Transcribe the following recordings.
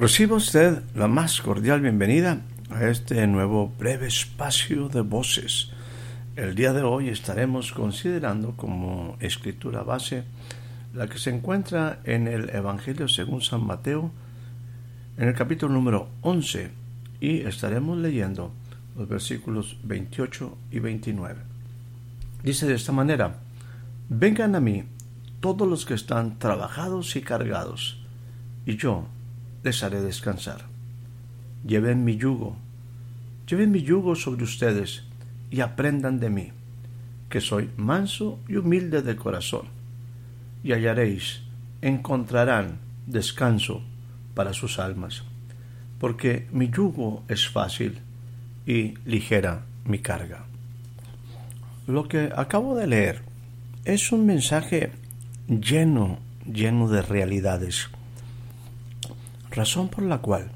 Reciba usted la más cordial bienvenida a este nuevo breve espacio de voces. El día de hoy estaremos considerando como escritura base la que se encuentra en el Evangelio según San Mateo, en el capítulo número 11, y estaremos leyendo los versículos 28 y 29. Dice de esta manera, vengan a mí todos los que están trabajados y cargados, y yo les haré descansar. Lleven mi yugo, lleven mi yugo sobre ustedes y aprendan de mí, que soy manso y humilde de corazón, y hallaréis, encontrarán descanso para sus almas, porque mi yugo es fácil y ligera mi carga. Lo que acabo de leer es un mensaje lleno, lleno de realidades razón por la cual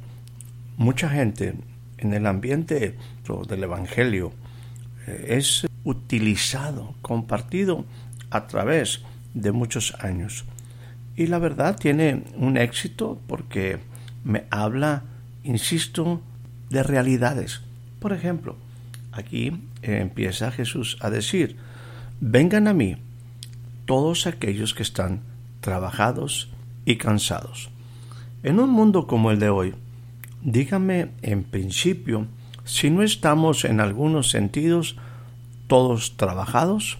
mucha gente en el ambiente del Evangelio eh, es utilizado, compartido a través de muchos años. Y la verdad tiene un éxito porque me habla, insisto, de realidades. Por ejemplo, aquí empieza Jesús a decir, vengan a mí todos aquellos que están trabajados y cansados. En un mundo como el de hoy, dígame en principio si no estamos en algunos sentidos todos trabajados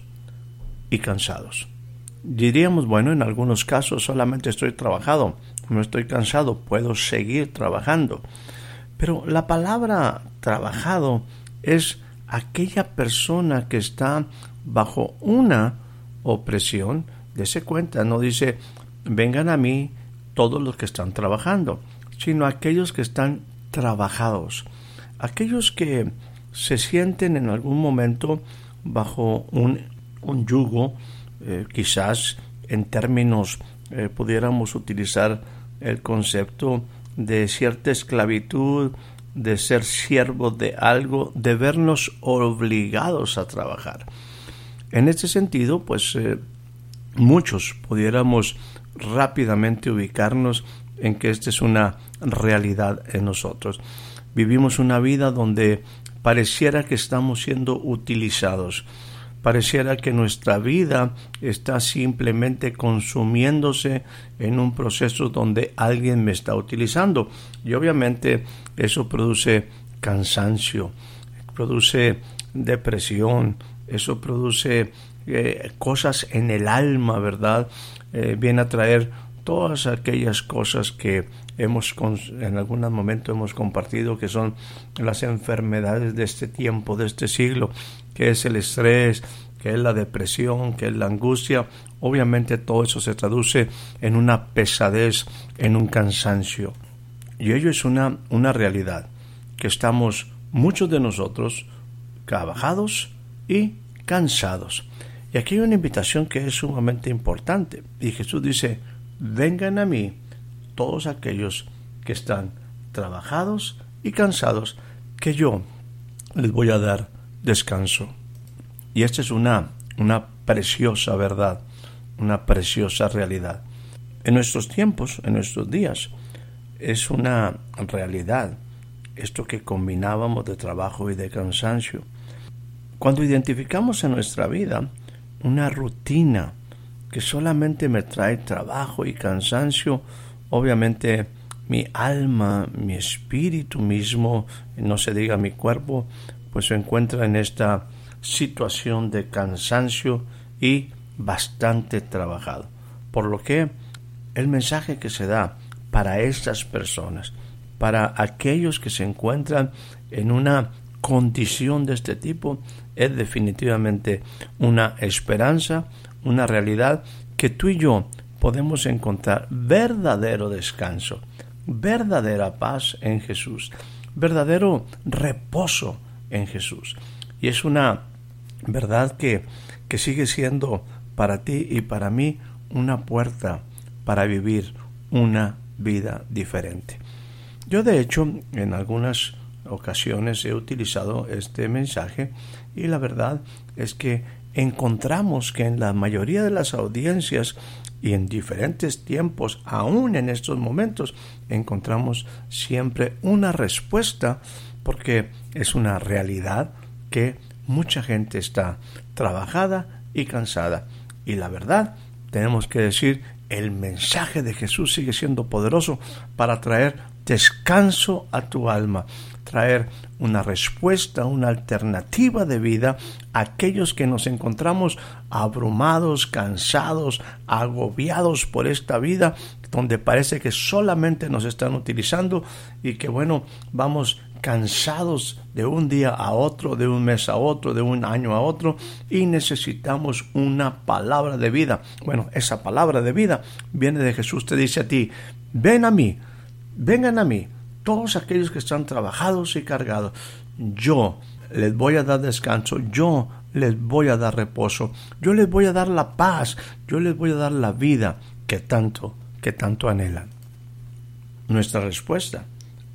y cansados. Diríamos, bueno, en algunos casos solamente estoy trabajado, no estoy cansado, puedo seguir trabajando. Pero la palabra trabajado es aquella persona que está bajo una opresión. Dese cuenta, no dice, vengan a mí todos los que están trabajando, sino aquellos que están trabajados, aquellos que se sienten en algún momento bajo un, yugo, eh, quizás en términos eh, pudiéramos utilizar el concepto de cierta esclavitud, de ser siervo de algo, de vernos obligados a trabajar. En este sentido, pues eh, muchos pudiéramos rápidamente ubicarnos en que esta es una realidad en nosotros. Vivimos una vida donde pareciera que estamos siendo utilizados, pareciera que nuestra vida está simplemente consumiéndose en un proceso donde alguien me está utilizando. Y obviamente eso produce cansancio, produce depresión, eso produce eh, cosas en el alma, ¿verdad? Eh, viene a traer todas aquellas cosas que hemos en algún momento hemos compartido que son las enfermedades de este tiempo, de este siglo, que es el estrés, que es la depresión, que es la angustia. Obviamente todo eso se traduce en una pesadez, en un cansancio. Y ello es una, una realidad, que estamos muchos de nosotros trabajados y cansados. Y aquí hay una invitación que es sumamente importante. Y Jesús dice, vengan a mí todos aquellos que están trabajados y cansados, que yo les voy a dar descanso. Y esta es una, una preciosa verdad, una preciosa realidad. En nuestros tiempos, en nuestros días, es una realidad esto que combinábamos de trabajo y de cansancio. Cuando identificamos en nuestra vida una rutina que solamente me trae trabajo y cansancio, obviamente mi alma, mi espíritu mismo, no se diga mi cuerpo, pues se encuentra en esta situación de cansancio y bastante trabajado. Por lo que el mensaje que se da para estas personas, para aquellos que se encuentran en una condición de este tipo es definitivamente una esperanza, una realidad que tú y yo podemos encontrar verdadero descanso, verdadera paz en Jesús, verdadero reposo en Jesús. Y es una verdad que, que sigue siendo para ti y para mí una puerta para vivir una vida diferente. Yo de hecho en algunas ocasiones he utilizado este mensaje y la verdad es que encontramos que en la mayoría de las audiencias y en diferentes tiempos, aún en estos momentos, encontramos siempre una respuesta porque es una realidad que mucha gente está trabajada y cansada. Y la verdad, tenemos que decir, el mensaje de Jesús sigue siendo poderoso para traer descanso a tu alma, traer una respuesta, una alternativa de vida a aquellos que nos encontramos abrumados, cansados, agobiados por esta vida, donde parece que solamente nos están utilizando y que bueno, vamos cansados de un día a otro, de un mes a otro, de un año a otro, y necesitamos una palabra de vida. Bueno, esa palabra de vida viene de Jesús, te dice a ti, ven a mí, vengan a mí, todos aquellos que están trabajados y cargados, yo les voy a dar descanso, yo les voy a dar reposo, yo les voy a dar la paz, yo les voy a dar la vida que tanto, que tanto anhelan. Nuestra respuesta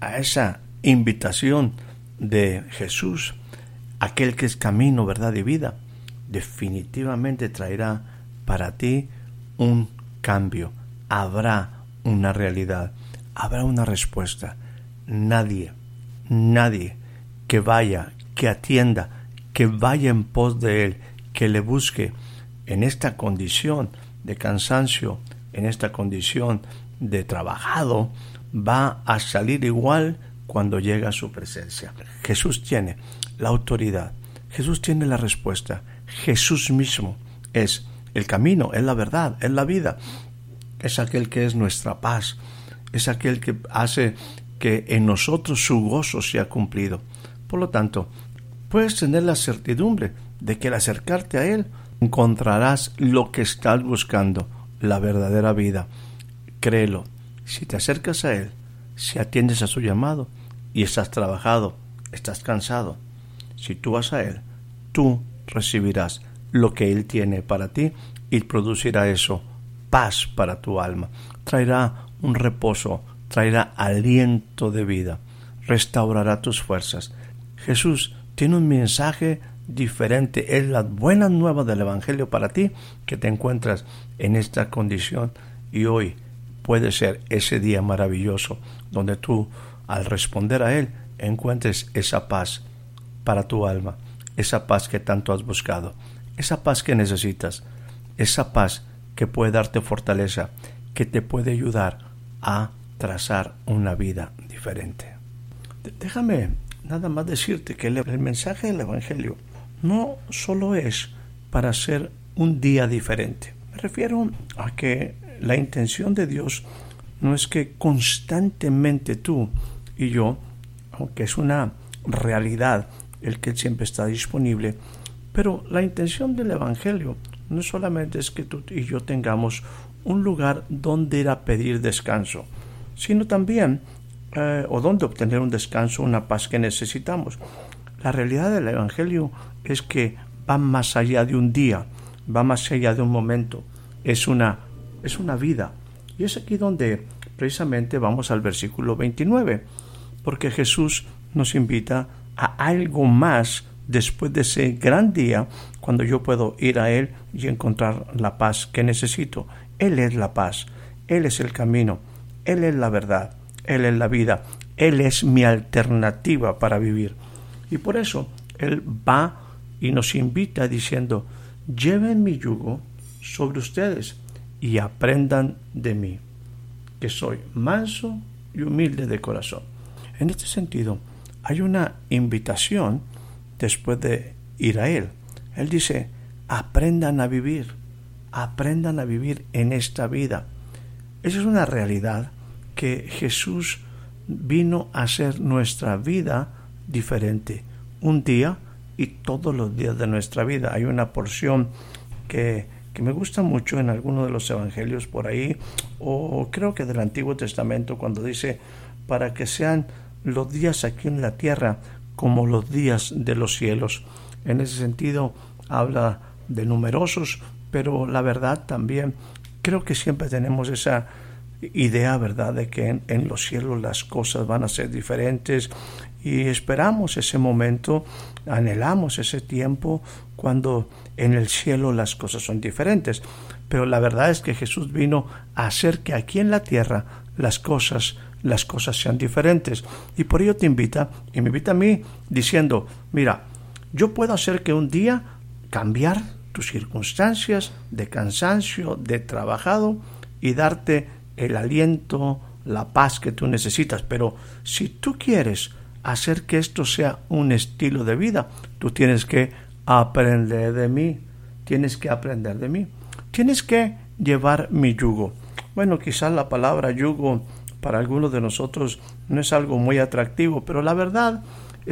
a esa invitación de Jesús, aquel que es camino, verdad y vida, definitivamente traerá para ti un cambio, habrá una realidad, habrá una respuesta. Nadie, nadie que vaya, que atienda, que vaya en pos de Él, que le busque en esta condición de cansancio, en esta condición de trabajado, va a salir igual cuando llega a su presencia. Jesús tiene la autoridad, Jesús tiene la respuesta, Jesús mismo es el camino, es la verdad, es la vida, es aquel que es nuestra paz, es aquel que hace que en nosotros su gozo sea cumplido. Por lo tanto, puedes tener la certidumbre de que al acercarte a Él encontrarás lo que estás buscando, la verdadera vida. Créelo, si te acercas a Él, si atiendes a su llamado, y estás trabajado, estás cansado, si tú vas a Él, tú recibirás lo que Él tiene para ti y producirá eso, paz para tu alma, traerá un reposo, traerá aliento de vida, restaurará tus fuerzas. Jesús tiene un mensaje diferente, es la buena nueva del Evangelio para ti que te encuentras en esta condición y hoy puede ser ese día maravilloso donde tú al responder a Él, encuentres esa paz para tu alma, esa paz que tanto has buscado, esa paz que necesitas, esa paz que puede darte fortaleza, que te puede ayudar a trazar una vida diferente. Déjame nada más decirte que el mensaje del Evangelio no solo es para ser un día diferente. Me refiero a que la intención de Dios no es que constantemente tú y yo, aunque es una realidad el que siempre está disponible, pero la intención del Evangelio no solamente es que tú y yo tengamos un lugar donde ir a pedir descanso, sino también eh, o donde obtener un descanso, una paz que necesitamos. La realidad del Evangelio es que va más allá de un día, va más allá de un momento, es una, es una vida. Y es aquí donde precisamente vamos al versículo 29 porque Jesús nos invita a algo más después de ese gran día cuando yo puedo ir a Él y encontrar la paz que necesito. Él es la paz, Él es el camino, Él es la verdad, Él es la vida, Él es mi alternativa para vivir. Y por eso Él va y nos invita diciendo, lleven mi yugo sobre ustedes y aprendan de mí, que soy manso y humilde de corazón en este sentido, hay una invitación después de ir a Él. Él dice, aprendan a vivir, aprendan a vivir en esta vida. Esa es una realidad que Jesús vino a hacer nuestra vida diferente, un día y todos los días de nuestra vida. Hay una porción que, que me gusta mucho en alguno de los evangelios por ahí, o creo que del Antiguo Testamento, cuando dice, para que sean los días aquí en la tierra como los días de los cielos. En ese sentido, habla de numerosos, pero la verdad también creo que siempre tenemos esa idea, ¿verdad?, de que en, los cielos las cosas van a ser diferentes y esperamos ese momento, anhelamos ese tiempo cuando en el cielo las cosas son diferentes. Pero la verdad es que Jesús vino a hacer que aquí en la tierra las cosas las cosas sean diferentes. Y por ello te invita, y me invita a mí diciendo, mira, yo puedo hacer que un día cambiar tus circunstancias de cansancio, de trabajado y darte el aliento, la paz que tú necesitas. Pero si tú quieres hacer que esto sea un estilo de vida, tú tienes que aprender de mí. Tienes que aprender de mí. Tienes que llevar mi yugo. Bueno, quizás la palabra yugo para algunos de nosotros no es algo muy atractivo, pero la verdad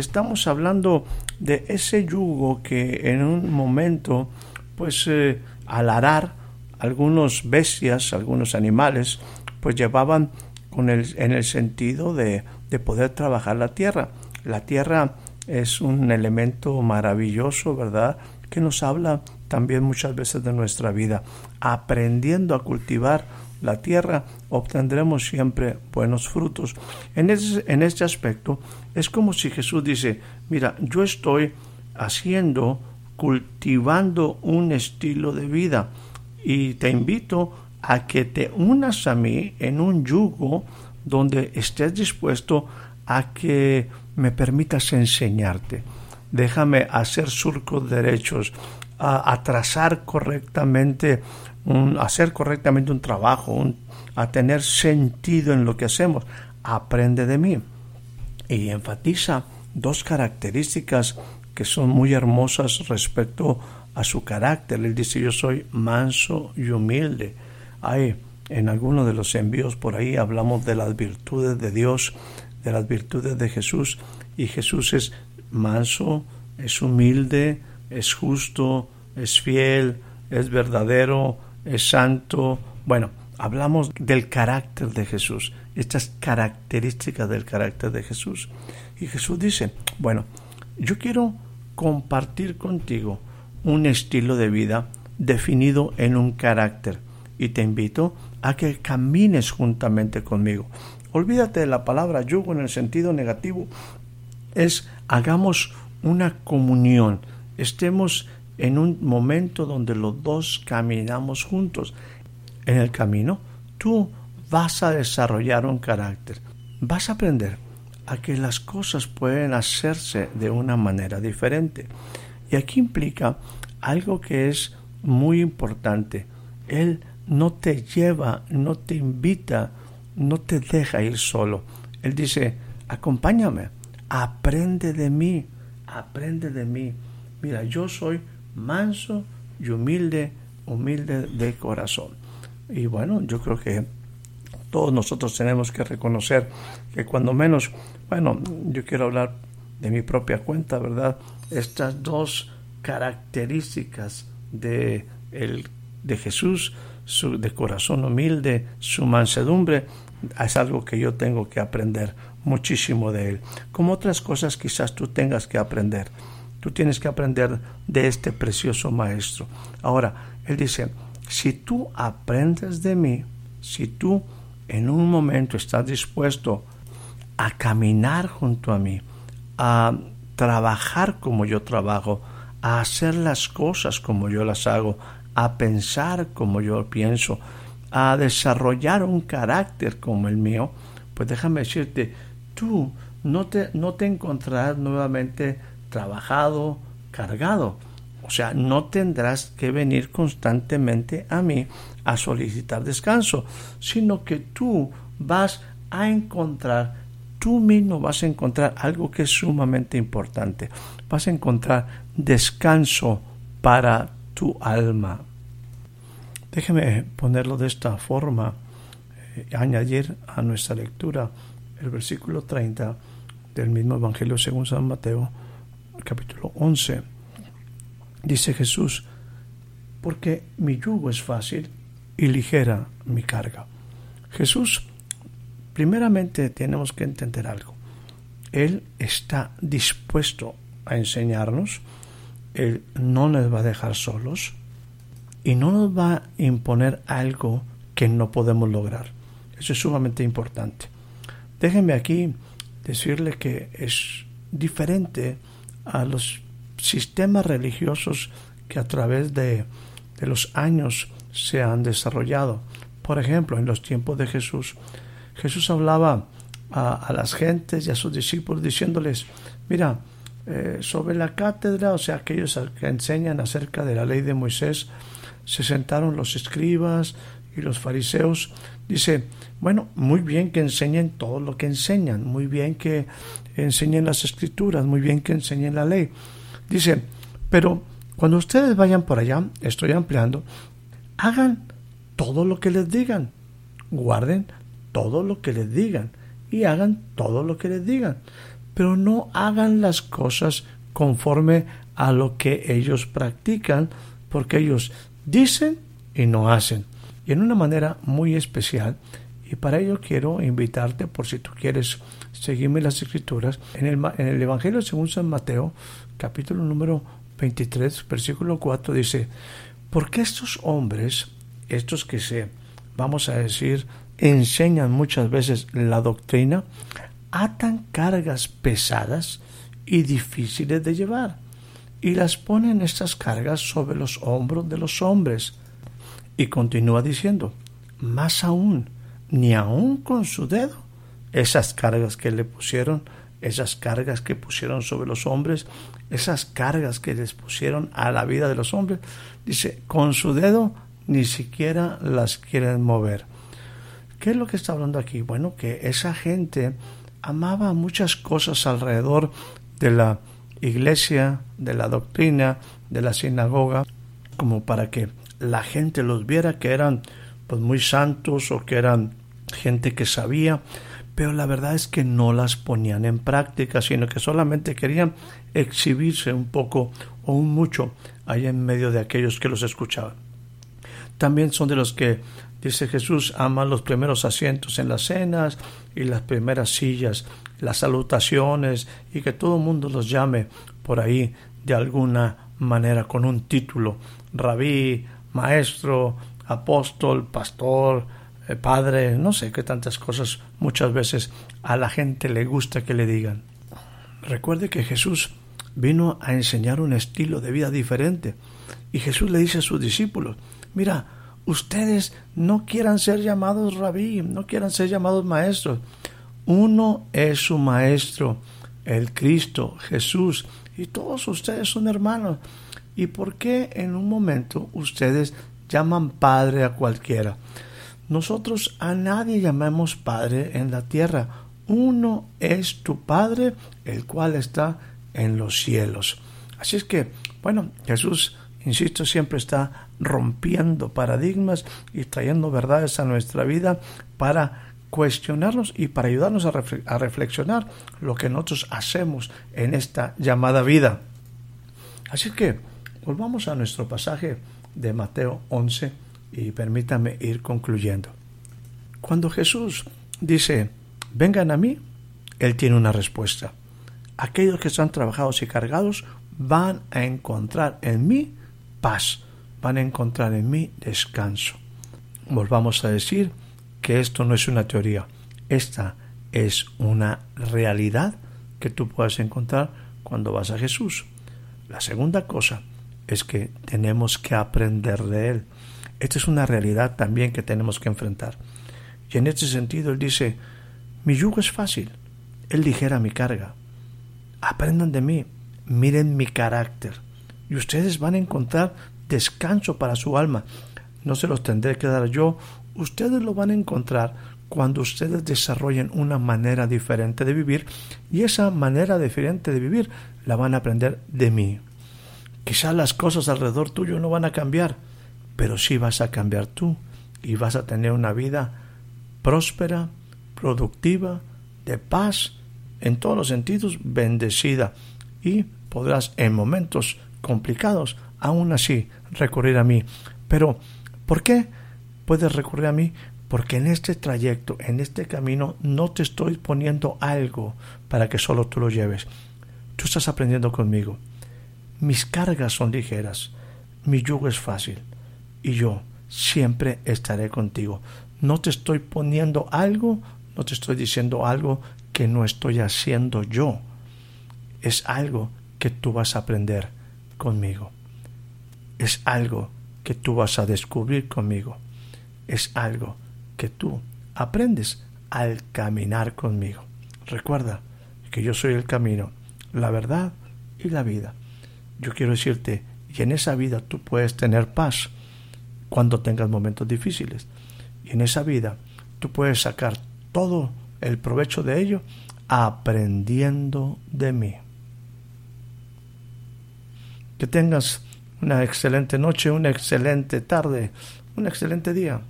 estamos hablando de ese yugo que en un momento, pues eh, al arar, algunos bestias, algunos animales, pues llevaban con el, en el sentido de, de poder trabajar la tierra. La tierra es un elemento maravilloso, ¿verdad? Que nos habla también muchas veces de nuestra vida. Aprendiendo a cultivar la tierra, obtendremos siempre buenos frutos. En, en este aspecto es como si Jesús dice, mira, yo estoy haciendo, cultivando un estilo de vida y te invito a que te unas a mí en un yugo donde estés dispuesto a que me permitas enseñarte. Déjame hacer surcos derechos, a, trazar correctamente, hacer correctamente un trabajo, a tener sentido en lo que hacemos. Aprende de mí. Y enfatiza dos características que son muy hermosas respecto a su carácter. Él dice, yo soy manso y humilde. Hay en algunos de los envíos por ahí hablamos de las virtudes de Dios, de las virtudes de Jesús, y Jesús es manso, es humilde, es justo, es fiel, es verdadero, es santo. Bueno, hablamos del carácter de Jesús, estas características del carácter de Jesús. Y Jesús dice, bueno, yo quiero compartir contigo un estilo de vida definido en un carácter y te invito a que camines juntamente conmigo. Olvídate de la palabra yugo en el sentido negativo. Es hagamos una comunión, estemos en un momento donde los dos caminamos juntos. En el camino, tú vas a desarrollar un carácter, vas a aprender a que las cosas pueden hacerse de una manera diferente. Y aquí implica algo que es muy importante. Él no te lleva, no te invita, no te deja ir solo. Él dice, acompáñame, aprende de mí, aprende de mí. Mira, yo soy manso y humilde, humilde de corazón. Y bueno, yo creo que todos nosotros tenemos que reconocer que cuando menos, bueno, yo quiero hablar de mi propia cuenta, ¿verdad? Estas dos características de, el, de Jesús, su, de corazón humilde, su mansedumbre, es algo que yo tengo que aprender muchísimo de él. Como otras cosas quizás tú tengas que aprender. Tú tienes que aprender de este precioso maestro. Ahora, él dice, si tú aprendes de mí, si tú en un momento estás dispuesto a caminar junto a mí, a trabajar como yo trabajo, a hacer las cosas como yo las hago, a pensar como yo pienso, a desarrollar un carácter como el mío, pues déjame decirte, tú no te, no te encontrarás nuevamente trabajado, cargado. O sea, no tendrás que venir constantemente a mí a solicitar descanso, sino que tú vas a encontrar, tú mismo vas a encontrar algo que es sumamente importante. Vas a encontrar descanso para tu alma. Déjeme ponerlo de esta forma, eh, añadir a nuestra lectura el versículo 30 del mismo Evangelio según San Mateo capítulo 11, dice Jesús, porque mi yugo es fácil y ligera mi carga. Jesús, primeramente tenemos que entender algo. Él está dispuesto a enseñarnos, Él no nos va a dejar solos y no nos va a imponer algo que no podemos lograr. Eso es sumamente importante. Déjenme aquí decirle que es diferente a los sistemas religiosos que a través de, de los años se han desarrollado. Por ejemplo, en los tiempos de Jesús, Jesús hablaba a, las gentes y a sus discípulos diciéndoles, mira, eh, sobre la cátedra, o sea, aquellos que enseñan acerca de la ley de Moisés, se sentaron los escribas y los fariseos. Dice, bueno, muy bien que enseñen todo lo que enseñan, muy bien que enseñen las escrituras, muy bien que enseñen la ley. Dice, pero cuando ustedes vayan por allá, estoy ampliando, hagan todo lo que les digan, guarden todo lo que les digan y hagan todo lo que les digan, pero no hagan las cosas conforme a lo que ellos practican, porque ellos dicen y no hacen, y en una manera muy especial. Y para ello quiero invitarte, por si tú quieres seguirme las escrituras, en el, en el Evangelio según San Mateo, capítulo número 23, versículo 4, dice, porque estos hombres, estos que se, vamos a decir, enseñan muchas veces la doctrina, atan cargas pesadas y difíciles de llevar, y las ponen estas cargas sobre los hombros de los hombres. Y continúa diciendo, más aún, ni aún con su dedo, esas cargas que le pusieron, esas cargas que pusieron sobre los hombres, esas cargas que les pusieron a la vida de los hombres, dice, con su dedo ni siquiera las quieren mover. ¿Qué es lo que está hablando aquí? Bueno, que esa gente amaba muchas cosas alrededor de la iglesia, de la doctrina, de la sinagoga, como para que la gente los viera que eran pues muy santos o que eran gente que sabía, pero la verdad es que no las ponían en práctica, sino que solamente querían exhibirse un poco o un mucho ahí en medio de aquellos que los escuchaban. También son de los que Dice Jesús, ama los primeros asientos en las cenas y las primeras sillas, las salutaciones y que todo el mundo los llame por ahí de alguna manera con un título, rabí, maestro, apóstol, pastor, eh, padre, no sé qué tantas cosas muchas veces a la gente le gusta que le digan. Recuerde que Jesús vino a enseñar un estilo de vida diferente y Jesús le dice a sus discípulos, mira, ustedes no quieran ser llamados rabí, no quieran ser llamados maestros. Uno es su maestro, el Cristo, Jesús, y todos ustedes son hermanos. ¿Y por qué en un momento ustedes llaman padre a cualquiera? Nosotros a nadie llamamos padre en la tierra. Uno es tu Padre, el cual está en los cielos. Así es que, bueno, Jesús insisto, siempre está rompiendo paradigmas y trayendo verdades a nuestra vida para cuestionarnos y para ayudarnos a, reflexionar lo que nosotros hacemos en esta llamada vida. Así que volvamos a nuestro pasaje de Mateo 11 y permítame ir concluyendo. Cuando Jesús dice, vengan a mí, Él tiene una respuesta. Aquellos que están trabajados y cargados van a encontrar en mí paz, van a encontrar en mí descanso. Volvamos a decir que esto no es una teoría, esta es una realidad que tú puedes encontrar cuando vas a Jesús. La segunda cosa es que tenemos que aprender de Él. Esta es una realidad también que tenemos que enfrentar. Y en este sentido Él dice, mi yugo es fácil, Él ligera mi carga. Aprendan de mí, miren mi carácter, y ustedes van a encontrar descanso para su alma. No se los tendré que dar yo, ustedes lo van a encontrar cuando ustedes desarrollen una manera diferente de vivir y esa manera diferente de vivir la van a aprender de mí. Quizás las cosas alrededor tuyo no van a cambiar, pero sí vas a cambiar tú y vas a tener una vida próspera, productiva, de paz, en todos los sentidos, bendecida y podrás en momentos complicados aún así recurrir a mí. Pero, ¿por qué puedes recurrir a mí? Porque en este trayecto, en este camino, no te estoy poniendo algo para que solo tú lo lleves. Tú estás aprendiendo conmigo. Mis cargas son ligeras, mi yugo es fácil y yo siempre estaré contigo. No te estoy poniendo algo, no te estoy diciendo algo que no estoy haciendo yo. Es algo que tú vas a aprender conmigo. Es algo que tú vas a descubrir conmigo. Es algo que tú aprendes al caminar conmigo. Recuerda que yo soy el camino, la verdad y la vida. Yo quiero decirte, y en esa vida tú puedes tener paz cuando tengas momentos difíciles. Y en esa vida tú puedes sacar todo el provecho de ello aprendiendo de mí. Que tengas una excelente noche, una excelente tarde, un excelente día.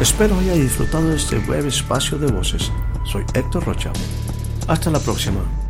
Espero haya disfrutado de este breve espacio de voces. Soy Héctor Rocha. Hasta la próxima.